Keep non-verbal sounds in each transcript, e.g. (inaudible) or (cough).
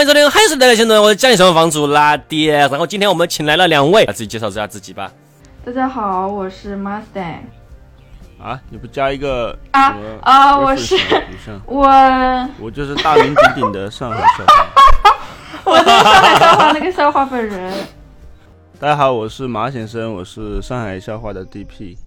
好，欢迎收听《嗨水的新闻》，我是家里什么房主拉爹。然后今天我们请来了两位，自己介绍一下自己吧。大家好，我是 Mustang。啊，你不加一个啊啊我是我我就是大名鼎鼎的上海笑话。(laughs) 我是上海笑话那个笑话本人。大家好，我是马先生，我是上海笑话的 DP。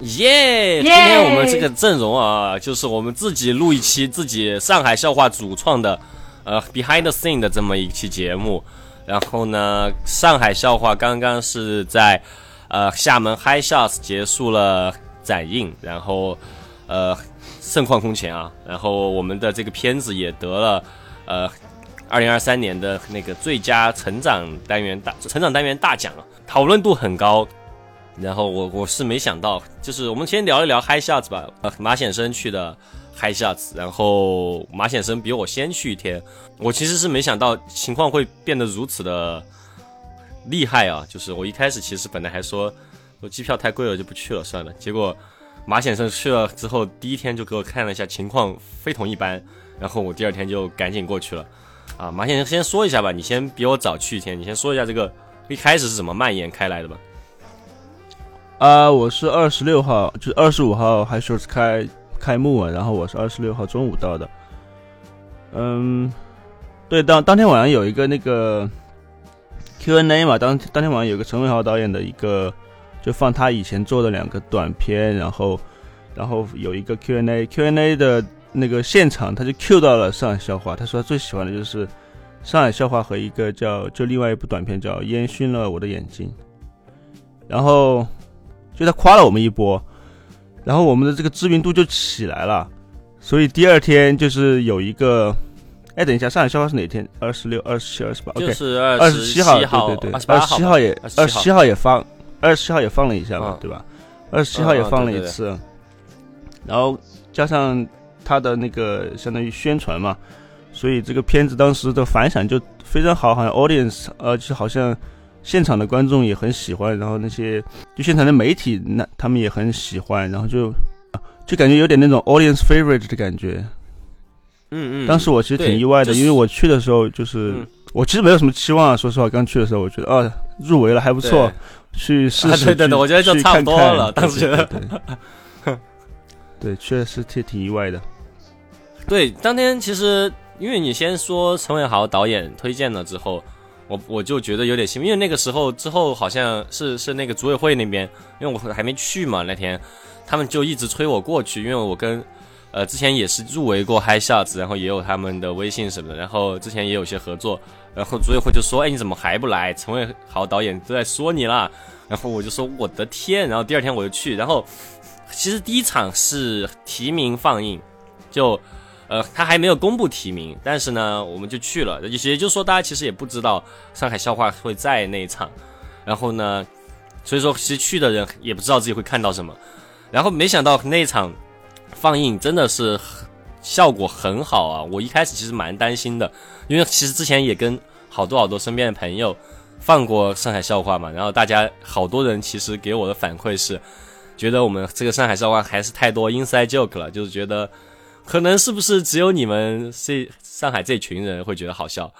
耶！今天我们这个阵容啊，就是我们自己录一期自己上海笑话主创的，呃，behind the scene 的这么一期节目。然后呢，上海笑话刚刚是在呃厦门 Hi Shots 结束了展映，然后呃盛况空前啊。然后我们的这个片子也得了呃二零二三年的那个最佳成长单元大成长单元大奖啊，讨论度很高。然后我我是没想到，就是我们先聊一聊 High Shots 吧。呃，马显生去的 High Shots，然后马显生比我先去一天。我其实是没想到情况会变得如此的厉害啊！就是我一开始其实本来还说，我机票太贵了就不去了算了。结果马显生去了之后，第一天就给我看了一下情况非同一般，然后我第二天就赶紧过去了。啊，马先生先说一下吧，你先比我早去一天，你先说一下这个一开始是怎么蔓延开来的吧。啊、我是二十六号，就是二十五号 High Shows 开开幕啊，然后我是二十六号中午到的。嗯，对，当当天晚上有一个那个 Q&A 嘛，当当天晚上有个陈伟豪导演的一个，就放他以前做的两个短片，然后然后有一个 Q&A，Q&A 的那个现场他就 Q 到了上海笑话，他说他最喜欢的就是上海笑话和一个叫就另外一部短片叫《烟熏了我的眼睛》，然后就他夸了我们一波，然后我们的这个知名度就起来了，所以第二天就是有一个，哎，等一下，上海笑话是哪天？二十六、二十七、二十八就是二二十七号，对对对，二十七号也27二十七号也放，二十七号也放了一下嘛，嗯。对吧？二十七号也放了对对一次，然后加上他的那个相当于宣传嘛，所以这个片子当时的反响就非常好，好像 audience 呃，就好像现场的观众也很喜欢，然后那些就现场的媒体那他们也很喜欢，然后就就感觉有点那种 audience favorite 的感觉。嗯嗯，当时我其实挺意外的，就是因为我去的时候就是、嗯。我其实没有什么期望啊，说实话，刚去的时候我觉得啊入围了还不错，去试试、啊对对对我觉得就差不多看看了当时。觉得对对对。对，(laughs) 确实挺挺意外的。对，当天其实因为你先说陈伟豪导演推荐了之后，我我就觉得有点兴奋，因为那个时候之后好像是是那个组委会那边，因为我还没去嘛那天，他们就一直催我过去，因为我跟呃之前也是入围过 High Shots，然后也有他们的微信什么的，然后之前也有些合作，然后组委会就说，哎你怎么还不来？陈伟豪导演都在说你啦，然后我就说我的天，然后第二天我就去，然后其实第一场是提名放映，就。呃，他还没有公布提名，但是呢，我们就去了，也也就是说，大家其实也不知道上海笑话会在那一场，然后呢，所以说其实去的人也不知道自己会看到什么，然后没想到那一场放映真的是效果很好啊！我一开始其实蛮担心的，因为其实之前也跟好多好多身边的朋友放过上海笑话嘛，然后大家好多人其实给我的反馈是，觉得我们这个上海笑话还是太多 inside joke 了，就是觉得。可能是不是只有你们这上海这群人会觉得好笑？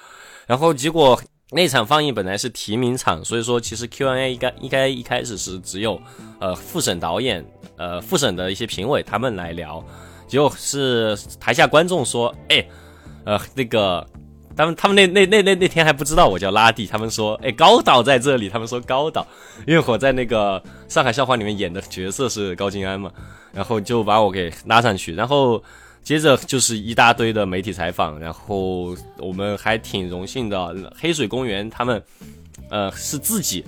然后结果那场放映本来是提名场，所以说其实 Q&A 应该应该一开始是只有呃复审导演、呃复审的一些评委他们来聊，结果是台下观众说，哎，呃那个他们他们那那那那那天还不知道我叫拉蒂，他们说，哎高导在这里，他们说高导，因为我在那个上海笑话里面演的角色是高金安嘛，然后就把我给拉上去，然后。接着就是一大堆的媒体采访，然后我们还挺荣幸的，黑水公园他们，呃，是自己，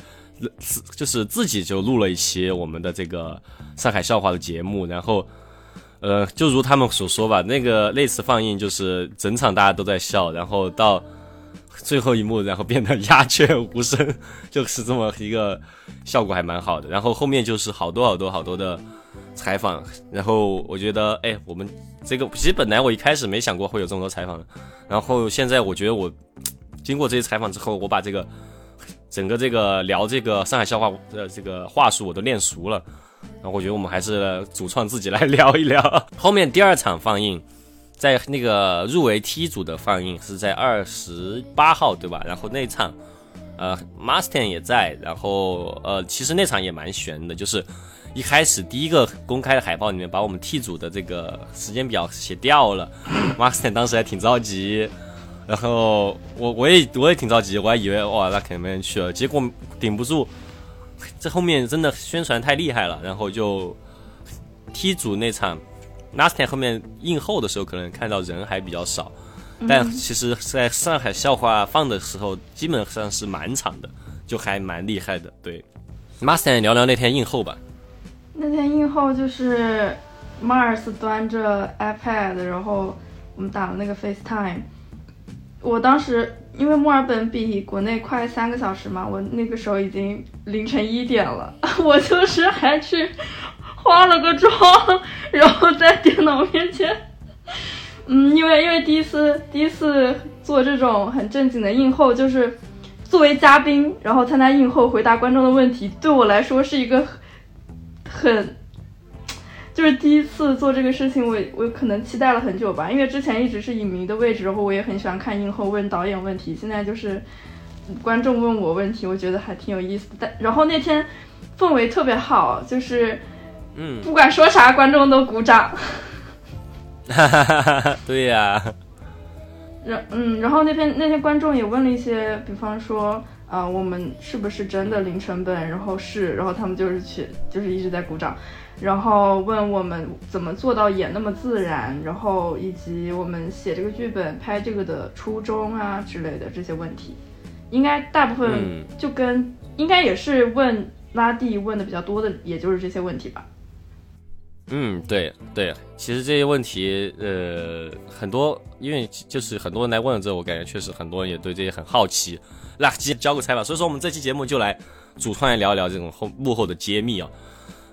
是就是自己就录了一期我们的这个上海笑话的节目，然后，呃，就如他们所说吧，那个那次放映就是整场大家都在笑，然后到最后一幕，然后变得鸦雀无声，就是这么一个效果还蛮好的，然后后面就是好多好多好多的。采访，然后我觉得，哎，我们这个其实本来我一开始没想过会有这么多采访的，然后现在我觉得我经过这些采访之后，我把这个整个这个聊这个上海笑话的这个话术我都练熟了，然后我觉得我们还是主创自己来聊一聊。后面第二场放映，在那个入围 T 组的放映是在二十八号，对吧？然后那场，呃，Mustang 也在，然后呃，其实那场也蛮悬的，就是一开始第一个公开的海报里面把我们 T 组的这个时间表写掉了，Mustang 当时还挺着急，然后我我也我也挺着急，我还以为哇那肯定没人去了，结果顶不住，这后面真的宣传太厉害了，然后就 T 组那场。Last 后面映后的时候，可能看到人还比较少，但其实在上海笑话放的时候，基本上是满场的，就还蛮厉害的。对，Master 聊聊那天映后吧。那天映后就是 Mars 端着 iPad，然后我们打了那个 FaceTime。我当时因为墨尔本比国内快三个小时嘛，我那个时候已经凌晨一点了，(laughs) 我就是还去。化了个妆，然后在电脑面前，嗯，因为因为第一次第一次做这种很正经的映后，就是作为嘉宾，然后参加映后回答观众的问题，对我来说是一个很，就是第一次做这个事情，我我可能期待了很久吧，因为之前一直是影迷的位置，然后我也很喜欢看映后问导演问题，现在就是观众问我问题，我觉得还挺有意思的。但然后那天氛围特别好，就是。嗯，不管说啥，观众都鼓掌。哈哈哈哈对呀。然嗯，然后那天那天观众也问了一些，比方说，呃，我们是不是真的零成本？然后是，然后他们就是去，就是一直在鼓掌，然后问我们怎么做到演那么自然，然后以及我们写这个剧本、拍这个的初衷啊之类的这些问题，应该大部分就跟应该也是问拉蒂问的比较多的，也就是这些问题吧。嗯，对对，其实这些问题，呃，很多，因为就是很多人来问了之后，我感觉确实很多人也对这些很好奇，那交个差吧。所以说，我们这期节目就来主创来聊一聊这种后幕后的揭秘啊。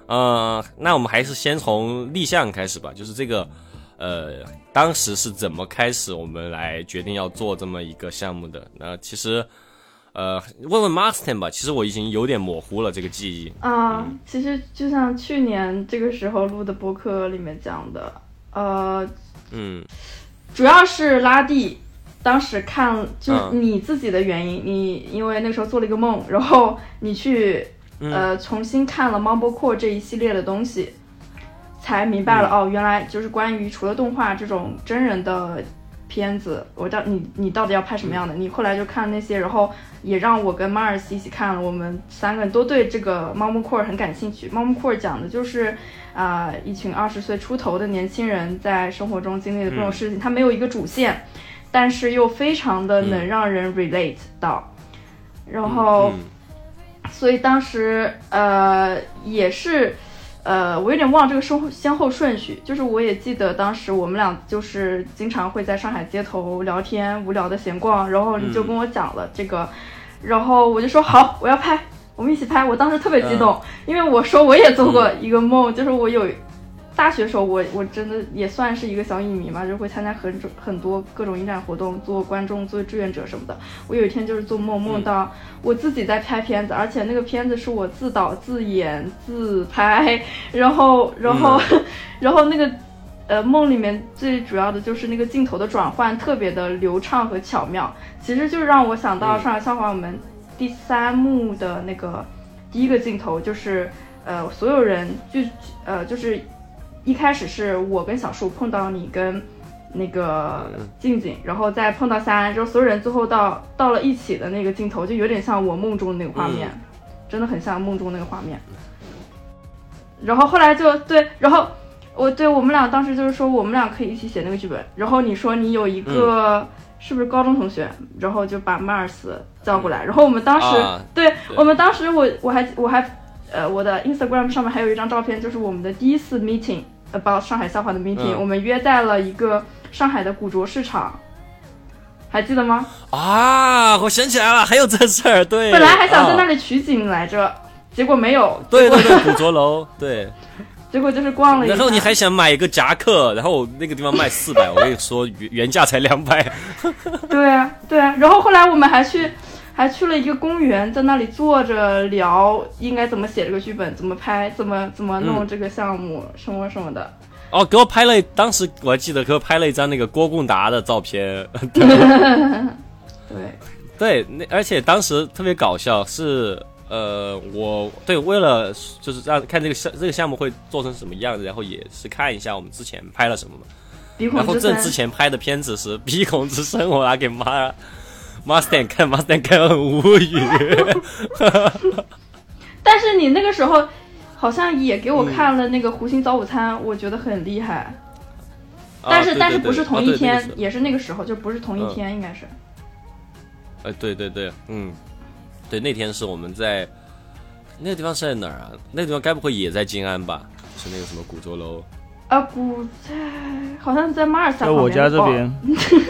呃，那我们还是先从立项开始吧，就是这个，呃，当时是怎么开始我们来决定要做这么一个项目的？那其实。呃，问问 Marston 吧，其实我已经有点模糊了这个记忆啊。其实就像去年这个时候录的播客里面讲的，呃，嗯，主要是拉蒂当时看就你自己的原因，你因为那时候做了一个梦，然后你去呃重新看了 Mumblecore 这一系列的东西，才明白了哦，原来就是关于除了动画这种真人的。片子，我到你你到底要拍什么样的？你后来就看那些，然后也让我跟 Mars 一起看了，我们三个人都对这个猫猫 core 很感兴趣。猫猫 core 讲的就是啊，一群二十岁出头的年轻人在生活中经历的各种事情，它没有一个主线，但是又非常的能让人 relate 到。然后，所以当时呃也是。呃，我有点忘这个先先后顺序，就是我也记得当时我们俩就是经常会在上海街头聊天，无聊的闲逛，然后你就跟我讲了这个，然后我就说好，我要拍，我们一起拍。我当时特别激动，因为我说我也做过一个梦，就是我有。大学时候，我我真的也算是一个小影迷嘛，就会参加很很多各种影展活动，做观众、做志愿者什么的。我有一天就是做梦，梦到我自己在拍片子，而且那个片子是我自导自演自拍，然后然后 (laughs) 然后那个呃梦里面最主要的就是那个镜头的转换特别的流畅和巧妙，其实就是让我想到上海笑话我们第三幕的那个第一个镜头，就是呃所有人就呃就是。一开始是我跟小树碰到你跟那个静静，然后再碰到三，然后所有人最后到到了一起的那个镜头，就有点像我梦中的那个画面，真的很像梦中那个画面。然后后来就对，然后我对我们俩当时就是说我们俩可以一起写那个剧本，然后你说你有一个是不是高中同学，然后就把 Mars 叫过来，然后我们当时对我们当时我我还我还。呃，我的 Instagram 上面还有一张照片，就是我们的第一次 meeting，about 上海笑话的 meeting，我们约在了一个上海的古着市场，还记得吗？啊，我想起来了，还有这事儿，对。本来还想在那里取景来着，结果没有。对对对，(laughs) 古着楼，对。结果就是逛了一。然后你还想买一个夹克，然后那个地方卖四百，我跟你说原原价才两百。对啊，对啊，然后后来我们还去。还去了一个公园，在那里坐着聊应该怎么写这个剧本，怎么拍，怎么怎么弄这个项目，什么什么的。哦，给我拍了，当时我还记得给我拍了一张那个郭贡达的照片。(laughs) 对 (laughs) 对，那而且当时特别搞笑，是呃，我对为了就是让看这个项这个项目会做成什么样子，然后也是看一下我们之前拍了什么嘛。然后正之前拍的片子是《(laughs) 鼻孔之声》，我拿给妈妈 Stan 看，妈 Stan 看很无语。(laughs) 但是你那个时候好像也给我看了那个《湖心早午餐》，我觉得很厉害。但是但是不是同一天，也是那个时候，就不是同一天，应该是。哎，对对对，嗯，对，那天是我们在那个地方是在哪儿啊？那个地方该不会也在静安吧？是那个什么古着楼？啊，不在好像在马尔萨在我家这边，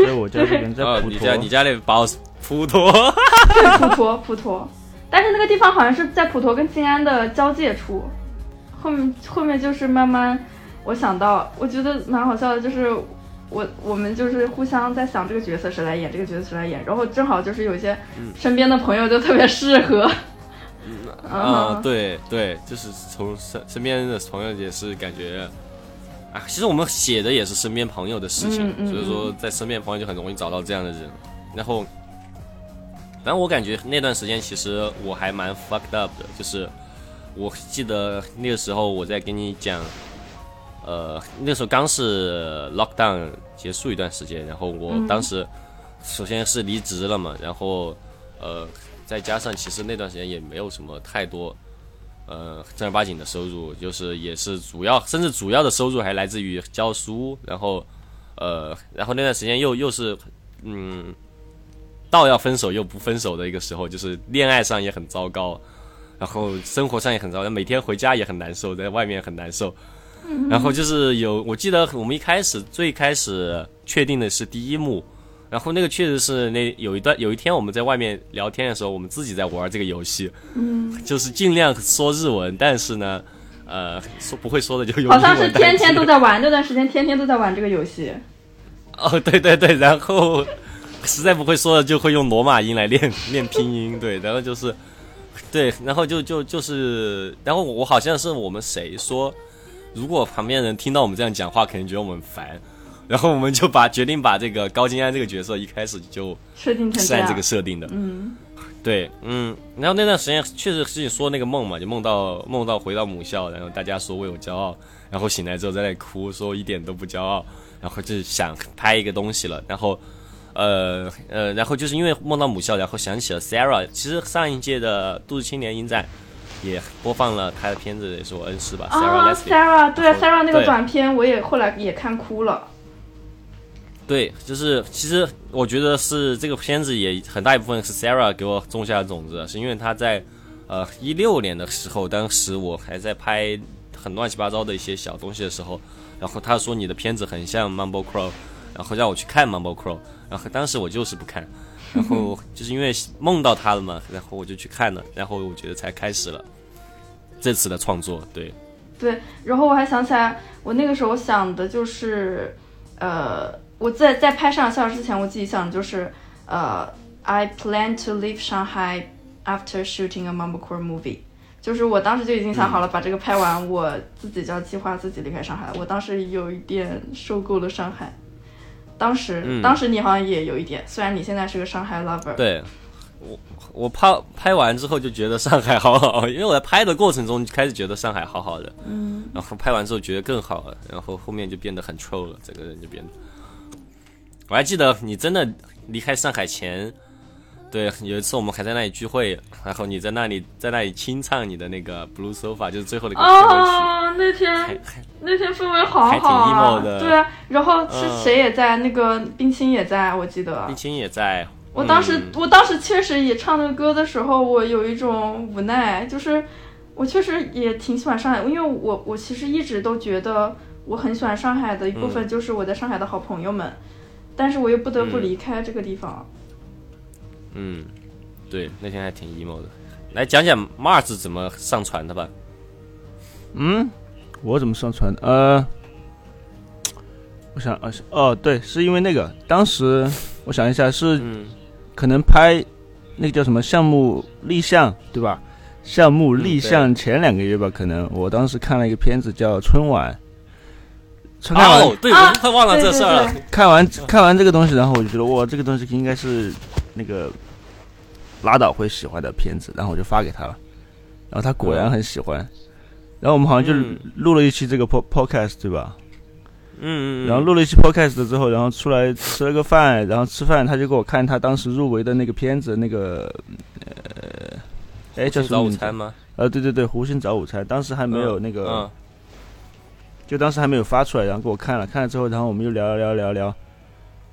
在我家这边，(laughs) 在普陀。你家你家那包普陀？(laughs) 对，普陀普陀。但是那个地方好像是在普陀跟静安的交界处。后面后面就是慢慢，我想到，我觉得蛮好笑的，就是我我们就是互相在想这个角色谁来演，这个角色谁来演，然后正好就是有些身边的朋友就特别适合。(laughs) 嗯啊，对对，就是从身身边的朋友也是感觉。啊，其实我们写的也是身边朋友的事情，所以说在身边朋友就很容易找到这样的人。然后，反正我感觉那段时间其实我还蛮 fucked up 的，就是我记得那个时候我在跟你讲，呃，那时候刚是 lockdown 结束一段时间，然后我当时首先是离职了嘛，然后呃，再加上其实那段时间也没有什么太多。呃，正儿八经的收入就是也是主要，甚至主要的收入还来自于教书。然后，呃，然后那段时间又又是，嗯，到要分手又不分手的一个时候，就是恋爱上也很糟糕，然后生活上也很糟糕，每天回家也很难受，在外面很难受。然后就是有，我记得我们一开始最开始确定的是第一幕。然后那个确实是那有一段有一天我们在外面聊天的时候，我们自己在玩这个游戏，嗯，就是尽量说日文，但是呢，呃，说不会说的就用好像是天天都在玩，那段时间天天都在玩这个游戏。哦，对对对，然后实在不会说的就会用罗马音来练 (laughs) 练拼音，对，然后就是，对，然后就就就是，然后我好像是我们谁说，如果旁边人听到我们这样讲话，肯定觉得我们烦。然后我们就把决定把这个高金安这个角色一开始就设定成是按这个设定的，嗯，对，嗯，然后那段时间确实是你说那个梦嘛，就梦到梦到回到母校，然后大家说为我骄傲，然后醒来之后在那里哭，说一点都不骄傲，然后就想拍一个东西了，然后，呃呃，然后就是因为梦到母校，然后想起了 Sarah，其实上一届的都市青年影展也播放了他的片子，也是我恩师吧，Sarah，Sarah，对，Sarah 那个短片我也后来也看哭了。对，就是其实我觉得是这个片子也很大一部分是 Sarah 给我种下的种子，是因为他在呃一六年的时候，当时我还在拍很乱七八糟的一些小东西的时候，然后他说你的片子很像 Mumble Crow，然后让我去看 Mumble Crow，然后当时我就是不看，然后 (laughs) 就是因为梦到他了嘛，然后我就去看了，然后我觉得才开始了这次的创作。对，对，然后我还想起来，我那个时候想的就是呃。我在在拍上校之前，我自己想的就是，呃，I plan to leave Shanghai after shooting a mumblecore movie，就是我当时就已经想好了，把这个拍完，我自己就要计划自己离开上海。我当时有一点受够了上海，当时当时你好像也有一点，虽然你现在是个上海 lover。对，我我拍拍完之后就觉得上海好好，因为我在拍的过程中开始觉得上海好好的，嗯，然后拍完之后觉得更好了，然后后面就变得很臭了，整个人就变得。我还记得你真的离开上海前，对，有一次我们还在那里聚会，然后你在那里在那里清唱你的那个《Blue Sofa》，就是最后的一个结尾曲。哦，那天那天氛围好好啊！对啊，然后是谁也在？那个冰清也在，我记得。冰清也在。我当时，我当时确实也唱那个歌的时候，我有一种无奈，就是我确实也挺喜欢上海，因为我我其实一直都觉得我很喜欢上海的一部分，就是我在上海的好朋友们。但是我又不得不离开这个地方。嗯，对，那天还挺 emo 的。来讲讲 Mars 怎么上传的吧。嗯，我怎么上传的？呃，我想，呃，哦，对，是因为那个，当时我想一下，是可能拍那个叫什么项目立项，对吧？项目立项前两个月吧，可能我当时看了一个片子叫《春晚》。看完哦，对，我快忘了这事儿了。看完看完这个东西，然后我就觉得哇，这个东西应该是那个拉倒会喜欢的片子，然后我就发给他了，然后他果然很喜欢。然后我们好像就录了一期这个 pod podcast，对吧？嗯嗯。然后录了一期 podcast 之后，然后出来吃了个饭，然后吃饭他就给我看他当时入围的那个片子，那个呃，哎叫什么？早午餐吗？呃，对对对，湖心早午餐，当时还没有那个，就当时还没有发出来，然后给我看了，看了之后，然后我们就聊聊聊聊，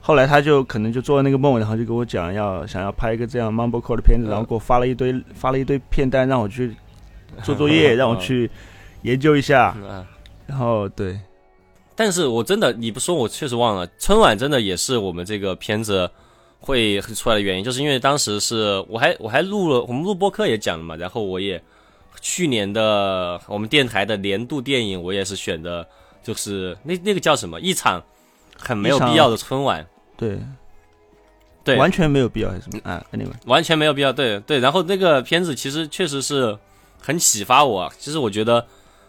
后来他就可能就做了那个梦，然后就给我讲要想要拍一个这样 mumblecore 的片子，然后给我发了一堆发了一堆片单，让我去做作业，(laughs) 让我去研究一下，然后对，但是我真的你不说我确实忘了，春晚真的也是我们这个片子会出来的原因，就是因为当时是我还我还录了我们录播客也讲了嘛，然后我也。去年的我们电台的年度电影，我也是选的，就是那那个叫什么？一场很没有必要的春晚。对，对，完全没有必要还是什么？啊，anyway，完全没有必要。对对，然后那个片子其实确实是很启发我。其实我觉得，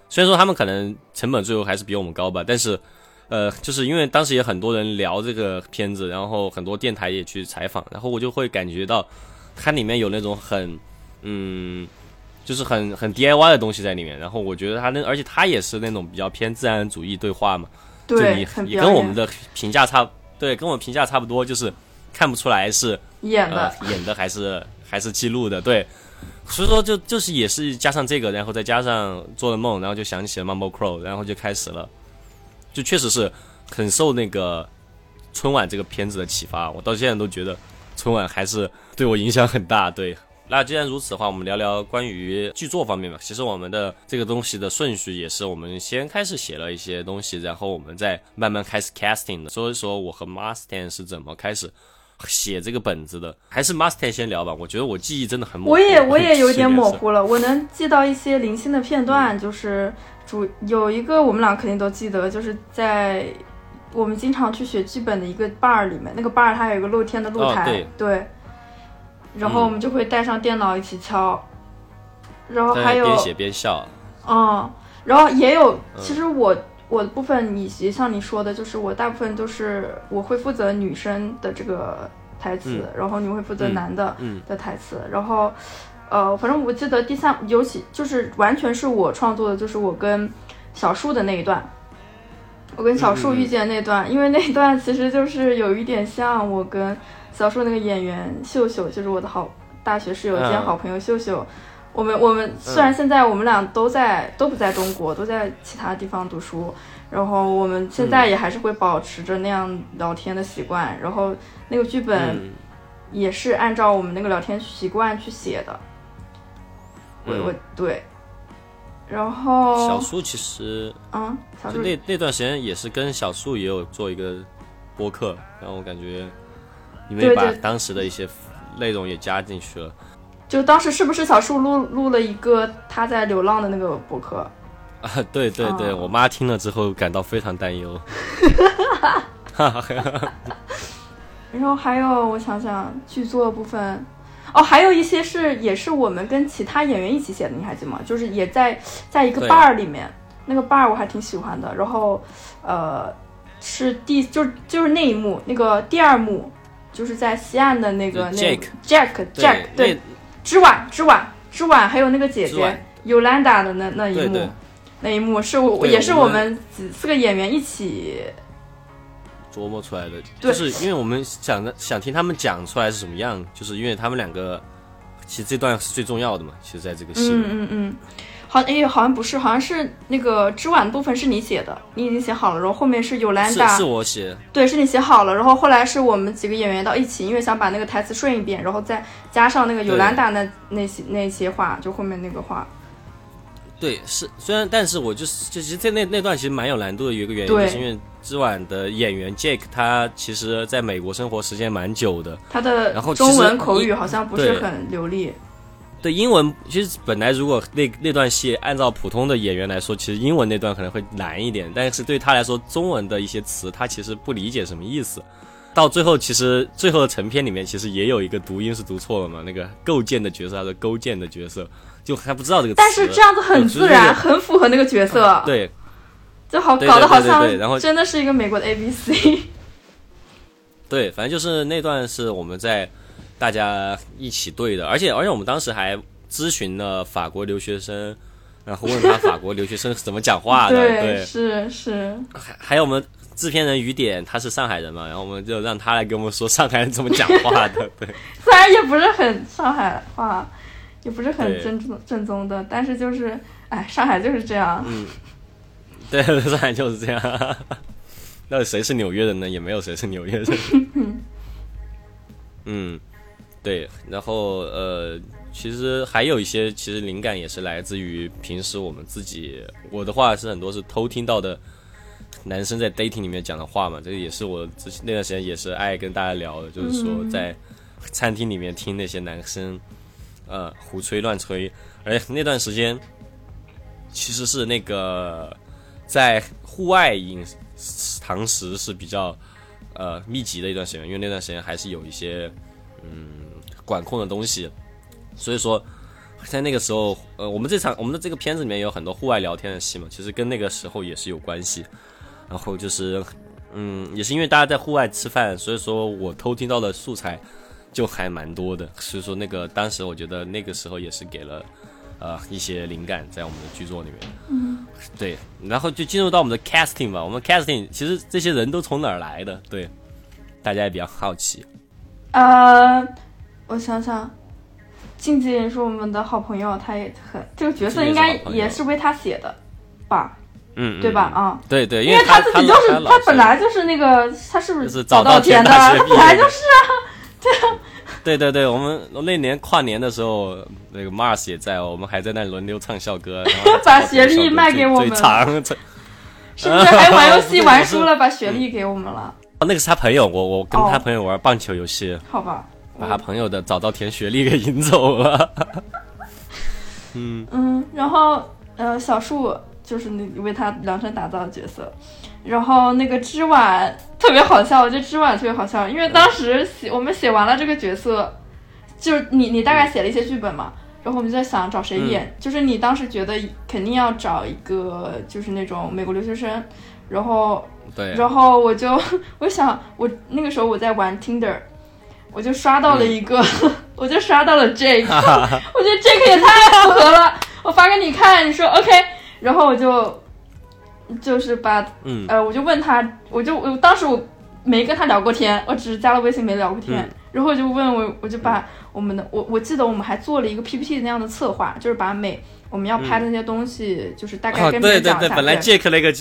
虽然说他们可能成本最后还是比我们高吧，但是呃，就是因为当时也很多人聊这个片子，然后很多电台也去采访，然后我就会感觉到它里面有那种很嗯。就是很很 DIY 的东西在里面，然后我觉得他那，而且他也是那种比较偏自然主义对话嘛，对，也跟我们的评价差，对，跟我们评价差不多，就是看不出来是演的，演的还是还是记录的，对，所以说就就是也是加上这个，然后再加上做了梦，然后就想起了 Mumble Crow，然后就开始了，就确实是很受那个春晚这个片子的启发，我到现在都觉得春晚还是对我影响很大，对。那既然如此的话，我们聊聊关于剧作方面吧。其实我们的这个东西的顺序也是，我们先开始写了一些东西，然后我们再慢慢开始 casting 的。所以说，我和 Mustang 是怎么开始写这个本子的？还是 Mustang 先聊吧。我觉得我记忆真的很模糊。我也我也有点模糊了，我能记到一些零星的片段，就是主有一个我们俩肯定都记得，就是在我们经常去写剧本的一个 bar 里面，那个 bar 它有一个露天的露台，对。然后我们就会带上电脑一起敲，然后还有边写边笑，嗯，然后也有，其实我我的部分，以及像你说的，就是我大部分都是我会负责女生的这个台词，然后你会负责男的的台词，然后呃，反正我记得第三，尤其就是完全是我创作的，就是我跟小树的那一段，我跟小树遇见那段，因为那段其实就是有一点像我跟。小树那个演员秀秀就是我的好大学室友兼好朋友秀秀，我们我们虽然现在我们俩都在都不在中国，都在其他地方读书，然后我们现在也还是会保持着那样聊天的习惯，然后那个剧本也是按照我们那个聊天习惯去写的。我我对，然后小树其实嗯，小树那那段时间也是跟小树也有做一个播客，然后我感觉。你们把当时的一些内容也加进去了，就当时是不是小树录录了一个他在流浪的那个博客？(laughs) 啊，对对对，我妈听了之后感到非常担忧。(laughs) 然后还有我想想剧作部分，哦，还有一些是也是我们跟其他演员一起写的，你还记得吗？就是也在在一个 bar 里面，那个 bar 我还挺喜欢的。然后呃，是第就是就是那一幕，那个第二幕。就是在西岸的那个那 Jack Jack Jack 对，之晚之晚之晚，还有那个姐姐 Yolanda 的那那一幕，那一幕是我也是我们几四个演员一起琢磨出来的，就是因为我们想的想听他们讲出来是什么样，就是因为他们两个其实这段是最重要的嘛，其实在这个戏，嗯嗯嗯。好，哎，好像不是，好像是那个织碗的部分是你写的，你已经写好了，然后后面是有兰达，是我写，对，是你写好了，然后后来是我们几个演员到一起，因为想把那个台词顺一遍，然后再加上那个有兰达那那些那些话，就后面那个话。对，是虽然，但是我就是就其实在那那段其实蛮有难度的，有一个原因就是因为之晚的演员 Jake 他其实在美国生活时间蛮久的，他的然后中文口语好像不是很流利。对英文，其实本来如果那那段戏按照普通的演员来说，其实英文那段可能会难一点。但是对他来说，中文的一些词他其实不理解什么意思。到最后，其实最后的成片里面，其实也有一个读音是读错了嘛。那个构建的角色，他是勾践的角色，就还不知道这个。但是这样子很自然，很符合那个角色。对，就好搞得好像真的是一个美国的 A B C。对，反正就是那段是我们在大家一起对的，而且而且我们当时还咨询了法国留学生，然后问他法国留学生是怎么讲话的。对，是是。还还有我们制片人雨点，他是上海人嘛，然后我们就让他来给我们说上海人怎么讲话的。(laughs) 对，虽然也不是很上海话，也不是很正宗正宗的，但是就是，哎，上海就是这样。嗯。对，上海就是这样。(laughs) 那谁是纽约人呢？也没有谁是纽约人。(laughs) 嗯，对。然后呃，其实还有一些，其实灵感也是来自于平时我们自己。我的话是很多是偷听到的男生在 dating 里面讲的话嘛。这个也是我之前那段时间也是爱跟大家聊的，就是说在餐厅里面听那些男生呃胡吹乱吹。而那段时间其实是那个在户外饮。堂食是比较呃密集的一段时间，因为那段时间还是有一些嗯管控的东西，所以说在那个时候，呃，我们这场我们的这个片子里面有很多户外聊天的戏嘛，其实跟那个时候也是有关系。然后就是嗯，也是因为大家在户外吃饭，所以说我偷听到的素材就还蛮多的，所以说那个当时我觉得那个时候也是给了。呃，一些灵感在我们的剧作里面，嗯，对，然后就进入到我们的 casting 吧。我们 casting 其实这些人都从哪儿来的？对，大家也比较好奇。呃，我想想，静静是我们的好朋友，他也很这个角色应该也是为他写的吧？嗯，对吧？啊，对对，因为他自己就是他本来就是那个他是不是早稻田的？本来就是啊，对啊。(laughs) 对对对，我们那年跨年的时候，那个 Mars 也在，我们还在那轮流唱校歌，(laughs) 把学历卖给我们，(laughs) 是不是还玩游戏玩输了，把学历给我们了？哦，那个是他朋友，我我跟他朋友玩棒球游戏，好吧，把他朋友的早稻田学历给引走了。(laughs) 嗯嗯，然后呃，小树就是那为他量身打造的角色。然后那个织晚特别好笑，我觉得织晚特别好笑，因为当时写我们写完了这个角色，就是你你大概写了一些剧本嘛，然后我们就在想找谁演，就是你当时觉得肯定要找一个就是那种美国留学生，然后对，然后我就 (laughs) 我想我那个时候我在玩 Tinder，我就刷到了一个，(laughs) 我就刷到了 Jake，(laughs) (laughs) 我觉得 Jake 也太符合了，我发给你看，你说 OK，然后我就。就是把，呃，我就问他，我就我当时我没跟他聊过天，我只是加了微信没聊过天，然后我就问我，我就把我们的我我记得我们还做了一个 PPT 那样的策划，就是把每我们要拍的那些东西，就是大概跟别人讲一下。对对对，本来 Jack 那个，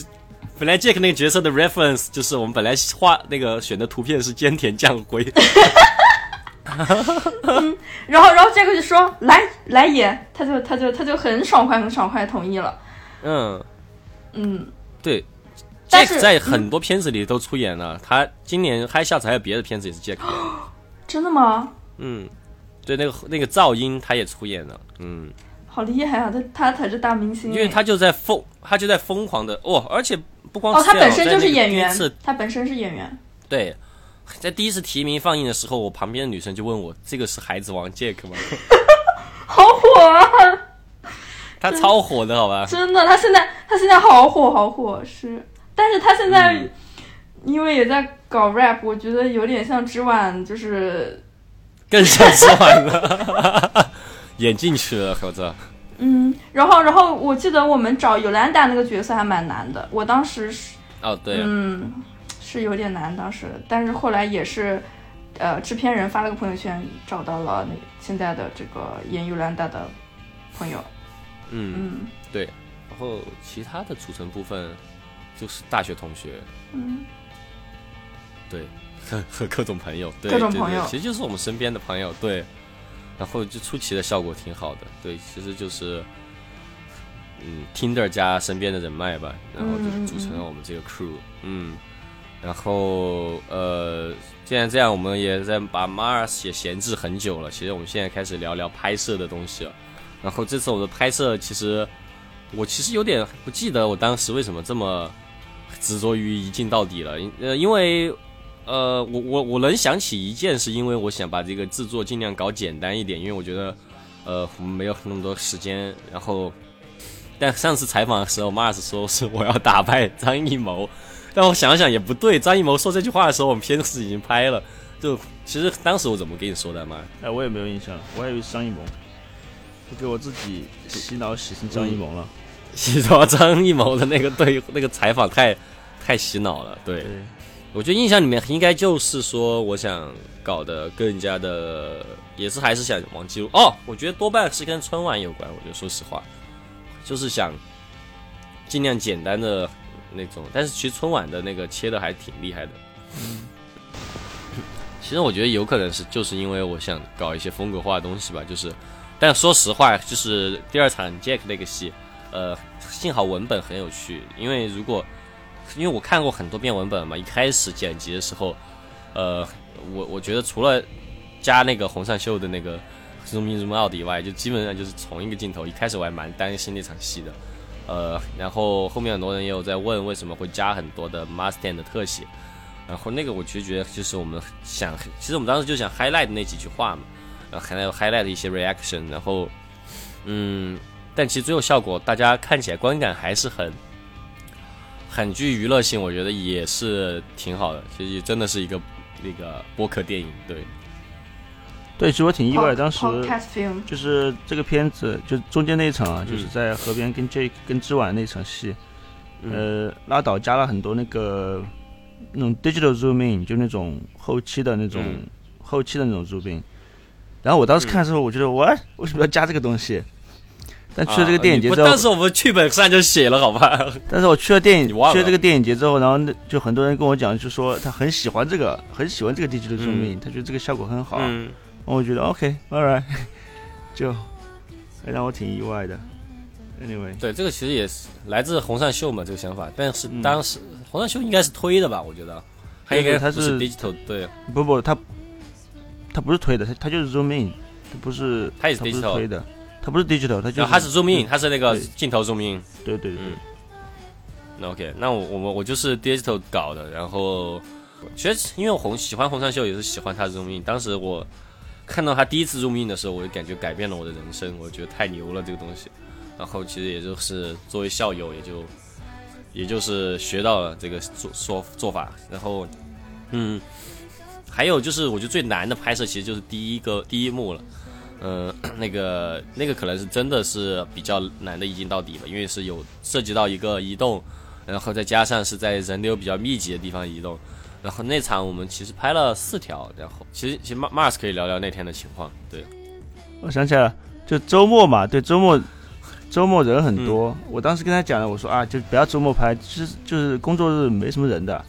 本来 Jack 那个角色的 reference 就是我们本来画那个选的图片是菅田将晖。嗯，然后然后 Jack 就说来来演，他就他就他就很爽快很爽快同意了。嗯嗯。对，Jack 在很多片子里都出演了。他今年嗨下次还有别的片子也是 Jack。(gasps) 真的吗？嗯，对，那个那个噪音他也出演了。嗯，好厉害啊！他他才是大明星。因为他就在疯，他就在疯狂的哦，而且不光哦，他本身就是演员，他本身是演员。对，在第一次提名放映的时候，我旁边的女生就问我：“这个是孩子王 Jack 吗？” (laughs) 好火啊！(laughs) 他超火的，好吧？真的，他现在他现在好火好火，是，但是他现在因为也在搞 rap，我觉得有点像织晚，就是更像织晚了，(laughs) 演进去了，猴子。嗯，然后然后我记得我们找尤兰达那个角色还蛮难的，我当时是哦对，嗯，是有点难当时，但是后来也是，呃，制片人发了个朋友圈，找到了那现在的这个演尤兰达的朋友。嗯，对，然后其他的组成部分就是大学同学，嗯，对，和 (laughs) 和各种朋友，各种朋友，其实就是我们身边的朋友，对，然后就出奇的效果挺好的，对，其实就是，嗯，Tinder 加身边的人脉吧，然后就组成了我们这个 crew，嗯，然后呃，既然这样，我们也在把 Mars 也闲置很久了，其实我们现在开始聊聊拍摄的东西了。然后这次我的拍摄，其实我其实有点不记得我当时为什么这么执着于一镜到底了。呃，因为呃，我我我能想起一件，是因为我想把这个制作尽量搞简单一点，因为我觉得呃我们没有那么多时间。然后但上次采访的时候，Mars 说是我要打败张艺谋，但我想想也不对，张艺谋说这句话的时候，我们片子已经拍了。就其实当时我怎么跟你说的嘛？哎，我也没有印象，我还以为是张艺谋，我给我自己洗脑洗成张艺谋了。(laughs) 洗到张艺谋的那个对那个采访太太洗脑了。对，我觉得印象里面应该就是说，我想搞得更加的，也是还是想往记录。哦，我觉得多半是跟春晚有关。我觉得说实话，就是想尽量简单的那种。但是其实春晚的那个切的还挺厉害的。其实我觉得有可能是就是因为我想搞一些风格化的东西吧，就是，但说实话，就是第二场 Jack 那个戏，呃，幸好文本很有趣，因为如果，因为我看过很多遍文本嘛，一开始剪辑的时候，呃，我我觉得除了加那个洪尚秀的那个 zoom in zoom out 以外，就基本上就是同一个镜头。一开始我还蛮担心那场戏的，呃，然后后面很多人也有在问为什么会加很多的 Mustang 的特写。然后那个我其实觉得就是我们想，其实我们当时就想 highlight 那几句话嘛，然后还有 highlight 一些 reaction，然后嗯，但其实最后效果大家看起来观感还是很很具娱乐性，我觉得也是挺好的。其实真的是一个那个播客电影，对对，其实我挺意外，当时就是这个片子就中间那一场啊，就是在河边跟 Jake 跟之晚那场戏，呃，拉倒加了很多那个。那种 digital zoom in 就那种后期的那种后期的那种 zooming 然后我当时看的时候，我觉得我为什么要加这个东西？但去了这个电影节之后，但是我们剧本上就写了，好吧？(laughs) 但是我去了电影去了这个电影节之后，然后就很多人跟我讲，就说他很喜欢这个，很喜欢这个 digital zoom in，他觉得这个效果很好。嗯，我觉得 OK，all right，(laughs) 就让我挺意外的。Anyway，对，这个其实也是来自洪善秀嘛，这个想法，但是当时。洪善秀应该是推的吧？我觉得，还应该他是 digital 对，不不，他他不是推的，他他就是 zoom in，他不是他也是 digital 推的，他不是 digital，他就他是 zoom in，他是那个镜头 zoom in，对对对。那 OK，那我我们我就是 digital 搞的，然后其实因为我红喜欢红尚秀，也是喜欢他 zoom in。当时我看到他第一次 zoom in 的时候，我就感觉改变了我的人生，我觉得太牛了这个东西。然后其实也就是作为校友，也就。也就是学到了这个做说做法，然后，嗯，还有就是我觉得最难的拍摄其实就是第一个第一幕了，嗯，那个那个可能是真的是比较难的一镜到底吧，因为是有涉及到一个移动，然后再加上是在人流比较密集的地方移动，然后那场我们其实拍了四条，然后其实其实 Mars 可以聊聊那天的情况，对，我想起来了，就周末嘛，对周末。周末人很多，我当时跟他讲了，我说啊，就不要周末拍，其实就是工作日没什么人的，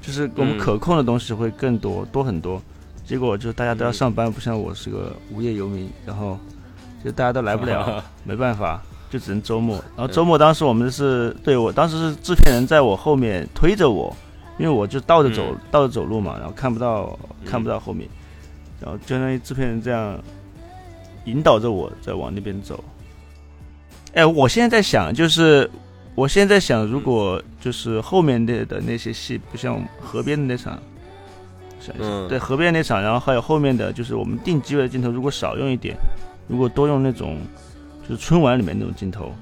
就是我们可控的东西会更多多很多。结果就大家都要上班，不像我是个无业游民，然后就大家都来不了，(laughs) 没办法，就只能周末。然后周末当时我们是对我当时是制片人在我后面推着我，因为我就倒着走倒着走路嘛，然后看不到看不到后面，然后就相当于制片人这样引导着我在往那边走。哎，我现在在想，就是我现在在想，如果就是后面的的那些戏，不像河边的那场，想想，对河边那场，然后还有后面的就是我们定机位的镜头，如果少用一点，如果多用那种就是春晚里面那种镜头，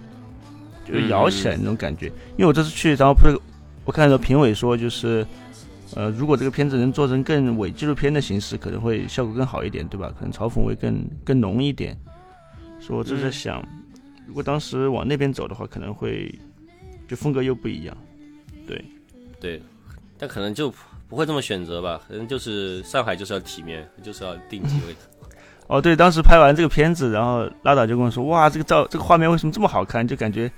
就是摇起来那种感觉。因为我这次去，然后不是我看到评委说，就是呃，如果这个片子能做成更伪纪录片的形式，可能会效果更好一点，对吧？可能嘲讽会更更浓一点。所以我就在想。如果当时往那边走的话，可能会就风格又不一样，对，对，但可能就不会这么选择吧，可能就是上海就是要体面，就是要定机位。(laughs) 哦，对，当时拍完这个片子，然后拉导就跟我说：“哇，这个照这个画面为什么这么好看？就感觉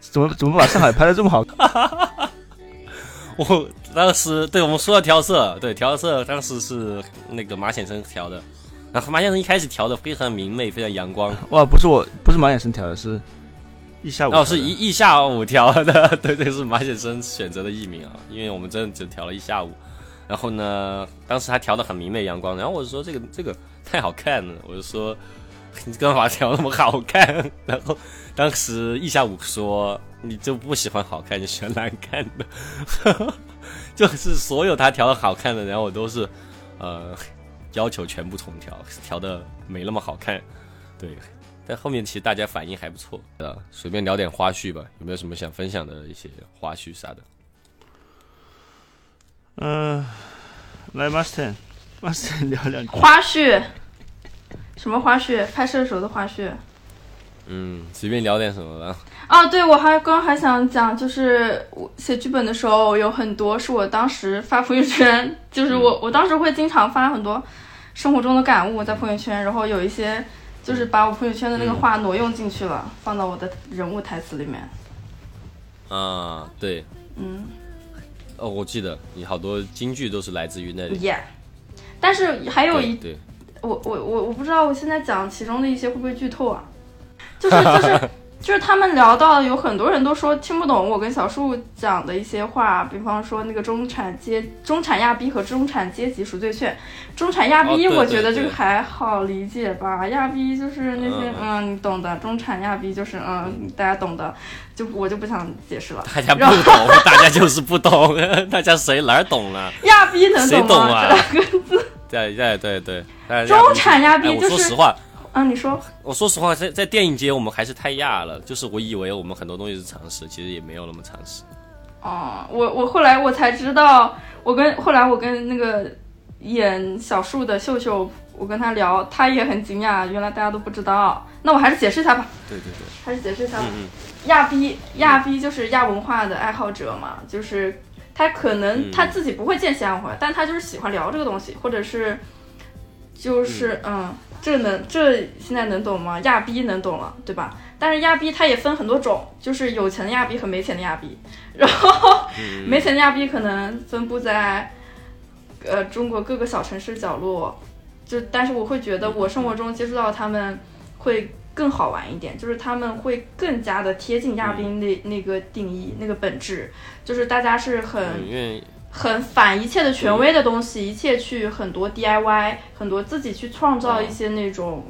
怎么怎么把上海拍的这么好看？” (laughs) 我当时对我们说要调色，对调色，当时是那个马先生调的。然后马先生一开始调的非常明媚，非常阳光。哇，不是我，不是马先生调的，是一下午。哦，是一一下午调的，对 (laughs) 对，是马先生选择的艺名啊，因为我们真的只调了一下午。然后呢，当时他调的很明媚阳光，然后我就说这个这个太好看了，我就说 (laughs) 你干嘛调那么好看？(laughs) 然后当时一下午说你就不喜欢好看，你喜欢难看的，就是所有他调的好看的，然后我都是呃。要求全部重调，调的没那么好看，对，但后面其实大家反应还不错，啊，随便聊点花絮吧，有没有什么想分享的一些花絮啥的？嗯，来 Master，Master (laughs) 聊两句花絮，什么花絮？拍摄时候的花絮。嗯，随便聊点什么吧。啊，对，我还刚还想讲，就是我写剧本的时候，有很多是我当时发朋友圈，就是我我当时会经常发很多生活中的感悟在朋友圈，然后有一些就是把我朋友圈的那个话挪用进去了，放到我的人物台词里面。啊，对，嗯，哦，我记得你好多金句都是来自于那里。耶，但是还有一，对，我我我我不知道我现在讲其中的一些会不会剧透啊？就是就是就是他们聊到有很多人都说听不懂我跟小树讲的一些话，比方说那个中产阶中产亚逼和中产阶级赎罪券。中产亚逼，我觉得这个还好理解吧。亚逼就是那些嗯，你懂的。中产亚逼就是嗯，大家懂的，就我就不想解释了。大家不懂，大家就是不懂，(laughs) 大家谁哪儿懂了？亚逼能懂吗？这两个字。对对对对。中产亚逼就是。说实话。啊，你说，我说实话，在在电影节我们还是太亚了，就是我以为我们很多东西是常识，其实也没有那么常识。哦，我我后来我才知道，我跟后来我跟那个演小树的秀秀，我跟他聊，他也很惊讶，原来大家都不知道。那我还是解释一下吧。对对对，还是解释一下吧。亚逼亚逼就是亚文化的爱好者嘛，就是他可能他自己不会见亚文化，但他就是喜欢聊这个东西，或者是就是嗯。这能这现在能懂吗？亚逼能懂了，对吧？但是亚逼它也分很多种，就是有钱的亚逼和没钱的亚逼。然后没钱的亚逼可能分布在呃中国各个小城市角落。就但是我会觉得我生活中接触到他们会更好玩一点，就是他们会更加的贴近亚逼那那个定义那个本质，就是大家是很。很反一切的权威的东西，一切去很多 DIY，很多自己去创造一些那种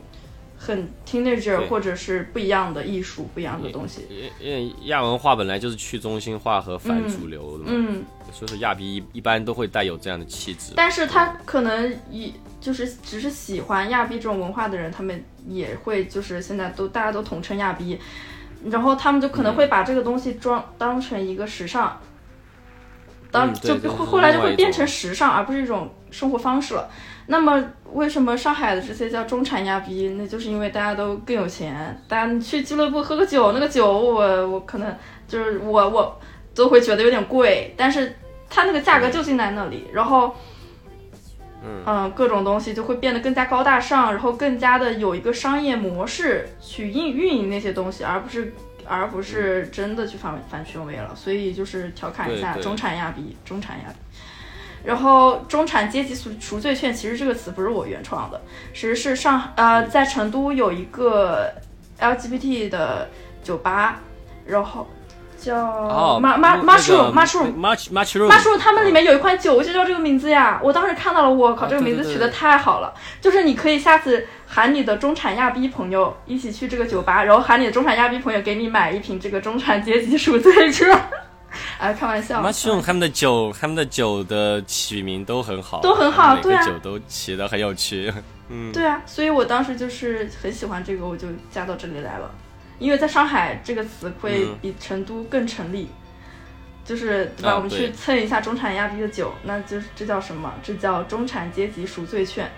很 teenager 或者是不一样的艺术，不一样的东西。因为亚文化本来就是去中心化和反主流的嘛，嗯，所以说亚逼一般都会带有这样的气质。但是他可能以就是只是喜欢亚逼这种文化的人，他们也会就是现在都大家都统称亚逼，然后他们就可能会把这个东西装当成一个时尚。当就后后来就会变成时尚，而不是一种生活方式了。那么为什么上海的这些叫中产亚逼？那就是因为大家都更有钱。大家去俱乐部喝个酒，那个酒我我可能就是我我都会觉得有点贵，但是它那个价格就定在那里。然后，嗯，各种东西就会变得更加高大上，然后更加的有一个商业模式去运运营那些东西，而不是。而不是真的去反反权威了，所以就是调侃一下中产亚逼，中产亚逼。然后中产阶级赎赎罪券，其实这个词不是我原创的，其实是上呃在成都有一个 LGBT 的酒吧，然后。叫马马马叔马叔马马叔马叔，他们里面有一款酒就叫这个名字呀！我当时看到了，我靠，这个名字取得太好了！就是你可以下次喊你的中产亚逼朋友一起去这个酒吧，然后喊你的中产亚逼朋友给你买一瓶这个中产阶级赎罪券。哎，(laughs) 开玩笑。马叔他们的酒，他们的酒的起名都很好，都很好，对啊，酒都起的很有趣。嗯，对啊，所以我当时就是很喜欢这个，我就加到这里来了。因为在上海这个词会比成都更成立，就是对吧？我们去蹭一下中产亚逼的酒，那就这叫什么？这叫中产阶级赎罪券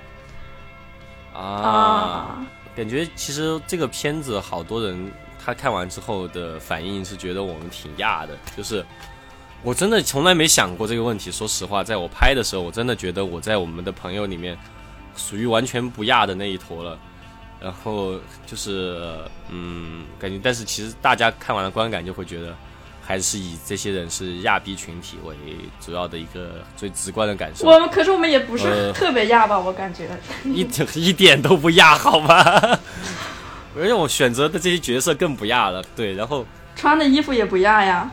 啊！感觉其实这个片子好多人他看完之后的反应是觉得我们挺亚的，就是我真的从来没想过这个问题。说实话，在我拍的时候，我真的觉得我在我们的朋友里面属于完全不亚的那一坨了。然后就是，嗯，感觉，但是其实大家看完了观感就会觉得，还是以这些人是亚逼群体为主要的一个最直观的感受。我们可是我们也不是特别亚吧，我感觉一点一点都不亚，好吗？(laughs) 而且我选择的这些角色更不亚了，对，然后穿的衣服也不亚呀。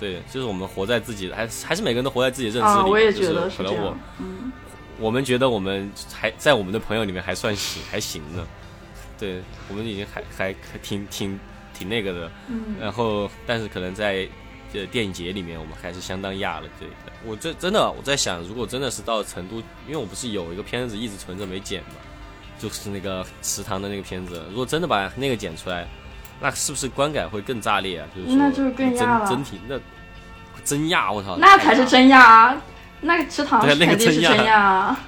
对，就是我们活在自己的，还还是每个人都活在自己的认知里。我也觉得是这样。嗯。我们觉得我们还在我们的朋友里面还算行还行呢，对我们已经还还挺挺挺那个的，嗯，然后但是可能在这电影节里面我们还是相当亚了，对我这真的我在想，如果真的是到成都，因为我不是有一个片子一直存着没剪嘛，就是那个池塘的那个片子。如果真的把那个剪出来，那是不是观感会更炸裂啊？就是说那就是更压了真真体那真压，我操，那才是真压啊！那个池塘那个肯定是真亚真亚啊，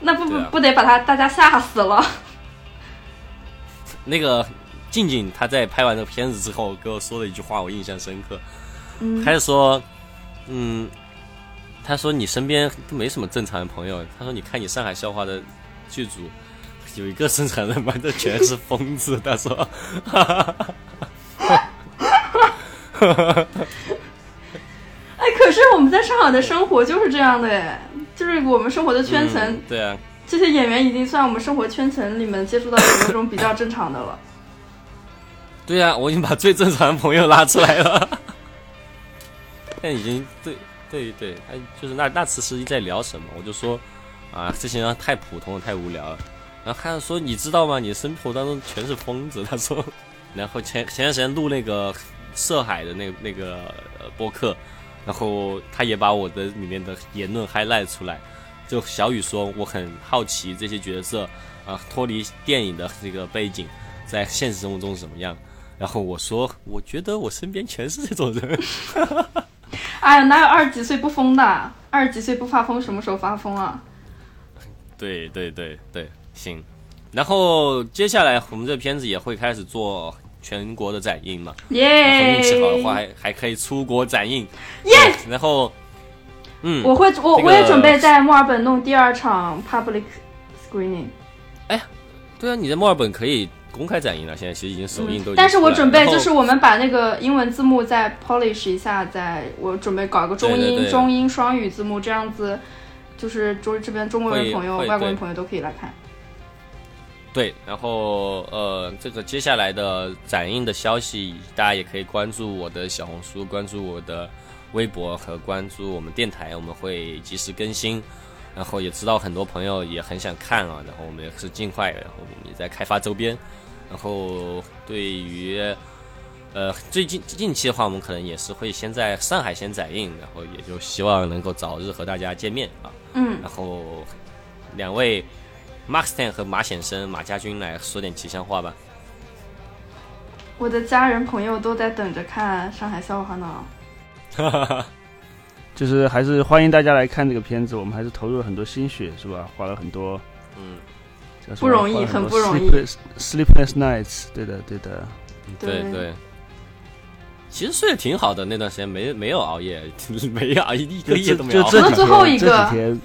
那不不不得把他大家吓死了？(laughs) 那个静静她在拍完这个片子之后跟我说了一句话，我印象深刻。嗯他就说，嗯，他说你身边都没什么正常的朋友。他说你看你上海笑话的剧组有一个正常人吗？这全是疯子。他说，哎，可是我们在上海的生活就是这样的，哎，就是我们生活的圈层，嗯对啊，这些演员已经算我们生活圈层里面接触到的那种比较正常的了。(laughs) 对啊，我已经把最正常的朋友拉出来了。(laughs) 但已经对对对，他就是那那次是在聊什么？我就说啊，这些人太普通了，太无聊了。然后他就说，你知道吗？你生活当中全是疯子。他说，然后前前段时间录那个涉海的那个那个呃播客，然后他也把我的里面的言论 highlight 出来。就小雨说，我很好奇这些角色啊，脱离电影的这个背景，在现实生活中是怎么样。然后我说，我觉得我身边全是这种人。(laughs) 哎呀，哪有二十几岁不疯的？二十几岁不发疯，什么时候发疯啊？(laughs) 对对对对，行。然后接下来我们这片子也会开始做全国的展映嘛，耶运！气好的话还还可以出国展映。耶！对然后，嗯，我会，我、这个我也准备在墨尔本弄第二场 public screening。哎对啊，你在墨尔本可以公开展映了，现在其实已经首映都但是我准备就是我们把那个英文字幕再 polish 一下，再我准备搞一个中英中英双语字幕，这样子就是中这边中国人朋友、外国人朋友都可以来看。对，然后呃，这个接下来的展映的消息，大家也可以关注我的小红书，关注我的微博和关注我们电台，我们会及时更新。然后也知道很多朋友也很想看啊，然后我们也是尽快，然后我们也在开发周边。然后对于呃最近近期的话，我们可能也是会先在上海先展映，然后也就希望能够早日和大家见面啊。嗯，然后两位 Max Ten 和马显生、马家军来说点吉祥话吧。我的家人朋友都在等着看上海笑话呢。哈哈哈就是还是欢迎大家来看这个片子，我们还是投入了很多心血，是吧？花了很多，嗯，不容易很不容易 sleepless (laughs) sleepless nights，对的，对的。对对对。其实睡得挺好的，那段时间没没有熬夜，(laughs) 没熬一个夜都没熬就这几除了最后一个几天，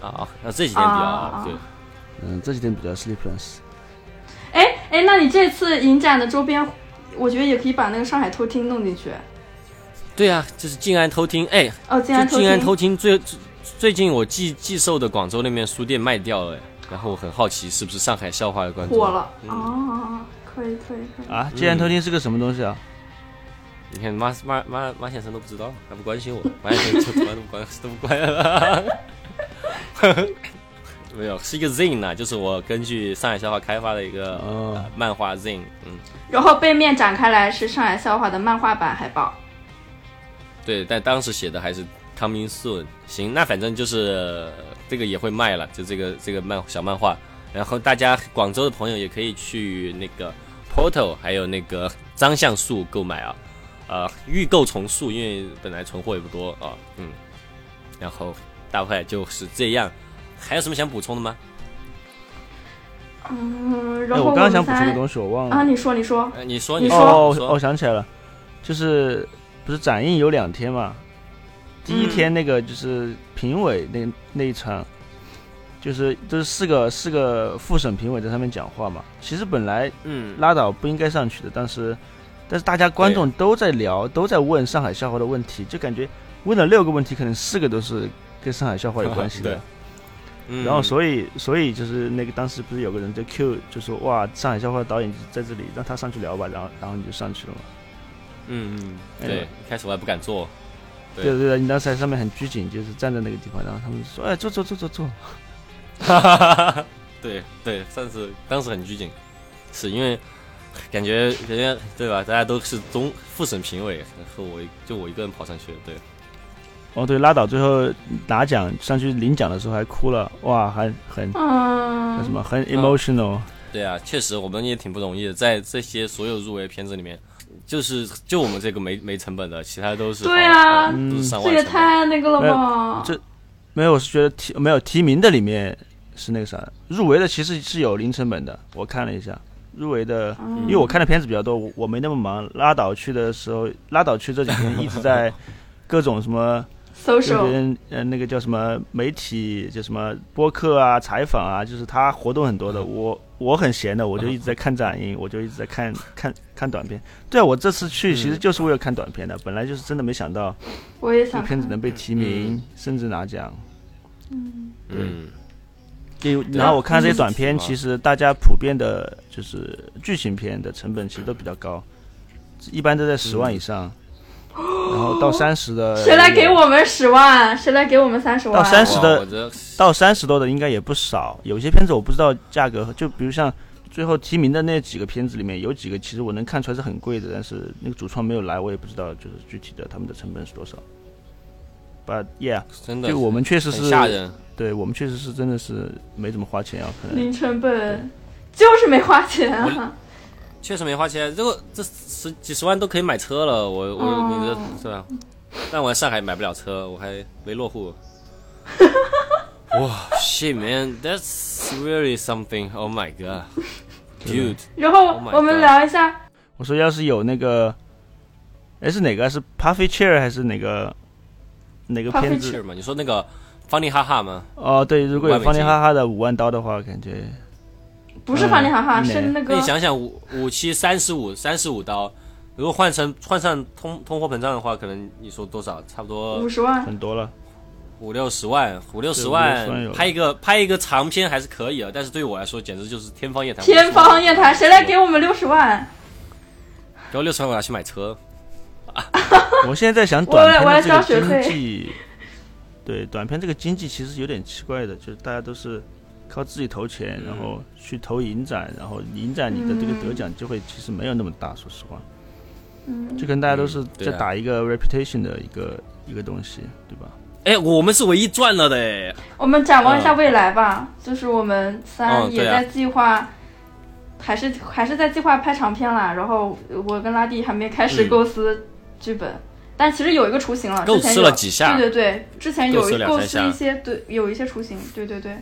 啊。那这几天比较啊对，嗯，这几天比较 sleepless。哎哎，那你这次影展的周边，我觉得也可以把那个上海偷听弄进去。对啊，就是静安偷听，哎，哦，静安偷听静安，偷听最最最近我寄寄售的广州那边书店卖掉了，哎然后我很好奇是不是上海笑话的观众火了嗯哦，可以可以可以。啊，静安偷听是个什么东西啊？你看马马马马先生都不知道，还不关心我，马先生就突然都不关 (laughs) 都不关了。(laughs) 没有，是一个 zine 呢、就是我根据上海笑话开发的一个、哦呃漫画 zine，嗯，然后背面展开来是上海笑话的漫画版海报。对，但当时写的还是 coming soon。行，那反正就是、呃这个也会卖了，就这个这个漫小漫画。然后大家广州的朋友也可以去那个 Portal 还有那个张像素购买啊，呃，预购从速，因为本来存货也不多啊，嗯。然后大概就是这样，还有什么想补充的吗？嗯，哎，然后我刚刚想补充的东西，我忘了。啊，你说你说，呃，你说，你说，哦，说我想起来了，就是不是展映有两天嘛？第一天那个就是评委那那一场，就是都是四个四个复审评委在上面讲话嘛。其实本来嗯，拉倒不应该上去的，但是但是大家观众都在聊，都在问上海笑话的问题，就感觉问了六个问题，可能四个都是跟上海笑话有关系的。(laughs) 嗯。然后所以所以就是那个当时不是有个人就 Q 就说哇上海笑话的导演在这里，让他上去聊吧，然后然后你就上去了嘛。嗯嗯，哎对，一开始我还不敢坐，对。对对对，你当时在上面很拘谨，就是站在那个地方，然后他们说哎坐坐坐坐坐，哈哈哈哈，(laughs) 对对，算是当时很拘谨，是因为感觉人家对吧？大家都是中复审评委，然后我就我一个人跑上去了，对，哦，对，拉倒，最后拿奖上去领奖的时候还哭了，哇，还很嗯，什么很 emotional。对啊，确实我们也挺不容易的，在这些所有入围片子里面，就是就我们这个没没成本的，其他都是对啊好都是上这也。太那个了吧？这没有，我是觉得提没有提名的里面是那个啥，入围的其实是有零成本的，我看了一下，入围的，嗯因为我看的片子比较多，我我没那么忙。拉倒去的时候，拉倒去这几天一直在 (laughs) 各种什么 social 人呃那个叫什么媒体叫什么播客啊采访啊，就是他活动很多的。我我很闲的，我就一直在看展映，我就一直在看看看短片。对啊，我这次去其实就是为了看短片的，本来就是真的没想到这我也想片子能被提名，甚至拿奖。嗯，就然后我看这些短片，嗯。其实大家普遍的就是剧情片的成本其实都比较高，一般都在十万以上，然后到三十的，(laughs) 谁来给我们十万？谁来给我们三十万？到三十的到三十多的应该也不少。有些片子我不知道价格，就比如像最后提名的那几个片子里面，有几个其实我能看出来是很贵的，但是那个主创没有来，我也不知道就是具体的他们的成本是多少。But yeah，真的就我们确实是吓人。对我们确实是真的是没怎么花钱啊，可能零成本，就是没花钱啊！确实没花钱，这个这十几十万都可以买车了，我我、哦你这是吧？但我在上海买不了车，我还没落户。(laughs) 哇，shit man, that's really something. Oh my god, dude. 然后 Oh 我们聊一下，我说要是有那个，哎是哪个？是 Puffy Chair 还是哪个哪个片子？是吗？你说那个方尼哈哈吗？哦，对，如果有五万美金方尼哈哈的五万刀的话，感觉不是房地产哈，嗯是那个你想想五五七三十五三十五刀，如果换成换上通通货膨胀的话，可能你说多少？差不多五十万。很多了。五六十万，五六十万拍一个拍一个长片还是可以的，但是对于我来说简直就是天方夜谭。天方夜谭，谁来给我们六十万？给我六十万，我要去买车。(laughs) 我现在在想我我来短片的这个交学费经济，对短片这个经济其实有点奇怪的，就是大家都是靠自己投钱，然后去投影展，然后影展你的这个得奖机会其实没有那么大，说实话，嗯，就跟大家都是在打一个 reputation 的一个一个东西，对吧？哎，我们是唯一赚了的哎。我们展望一下未来吧，就是我们三也在计划，还是还是在计划拍长片啦。然后我跟拉蒂还没开始嗯。构思剧本，但其实有一个雏形了，构思之前了几下。对对对，之前有构思两构思一些，对，有一些雏形，对对对，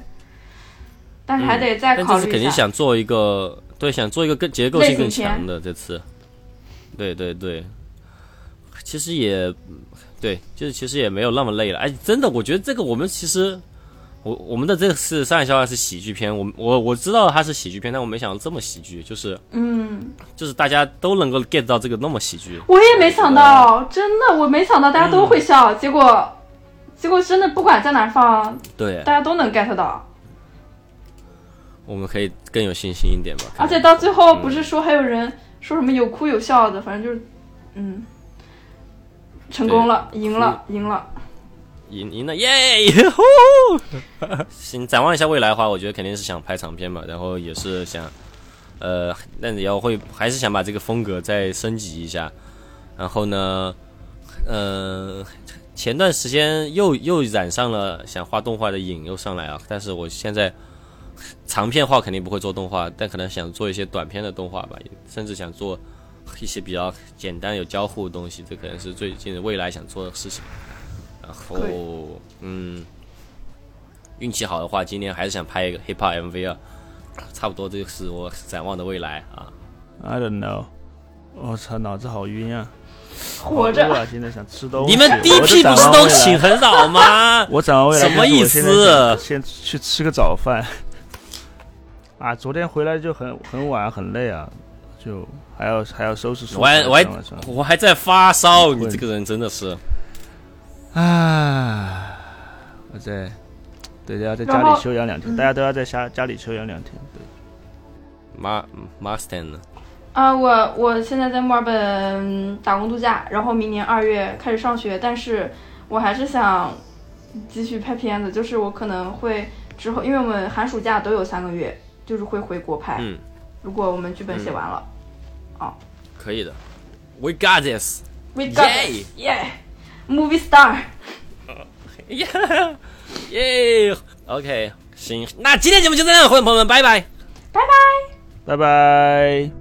但还得再但这次肯定考虑一下。想做一个，对，想做一个更结构性更强的这次。对对对，其实也对，就是其实也没有那么累了。哎，真的，我觉得这个我们其实。我我们的这个是《上海笑话》是喜剧片，我我我知道它是喜剧片，但我没想到这么喜剧，就是嗯，就是大家都能够 get 到这个那么喜剧。我也没想到，真的我没想到大家都会笑，结果结果真的不管在哪儿放，对，大家都能 get 到。我们可以更有信心一点吧。而且到最后嗯不是说还有人说什么有哭有笑的，反正就是，嗯，成功了，赢了，赢了。赢赢了耶！呼行，展望一下未来的话，我觉得肯定是想拍长片嘛，然后也是想，呃，但也要会还是想把这个风格再升级一下。然后呢，呃，前段时间又又染上了想画动画的瘾又上来啊，但是我现在长片化肯定不会做动画，但可能想做一些短片的动画吧，甚至想做一些比较简单有交互的东西，这可能是最近未来想做的事情。然后，嗯，运气好的话，今年还是想拍一个 hip hop MV 啊，差不多这是我展望的未来啊。I don't know，我操，脑子好晕啊！活着啊！现在想吃东西。你们 DP 不是都请很早吗？我展望未来什么意思先去吃个早饭。啊，昨天回来就很很晚，很累啊，就还要还要收拾收拾。我还我还晚我还在发烧，你这个人真的是。啊，我在，对，要在家里休养两天，嗯大家都要在家家里休养两天。对，马马斯坦呢？啊，我我现在在墨尔本打工度假，然后明年二月开始上学，但是我还是想继续拍片子，就是我可能会之后，因为我们寒暑假都有三个月，就是会回国拍。嗯，如果我们剧本写完了、可以的。We got this。w e got Yay it, yeah, movie star. Yeah, yeah. OK，行，那今天节目就这样，观众朋友们，拜拜，拜拜，拜拜。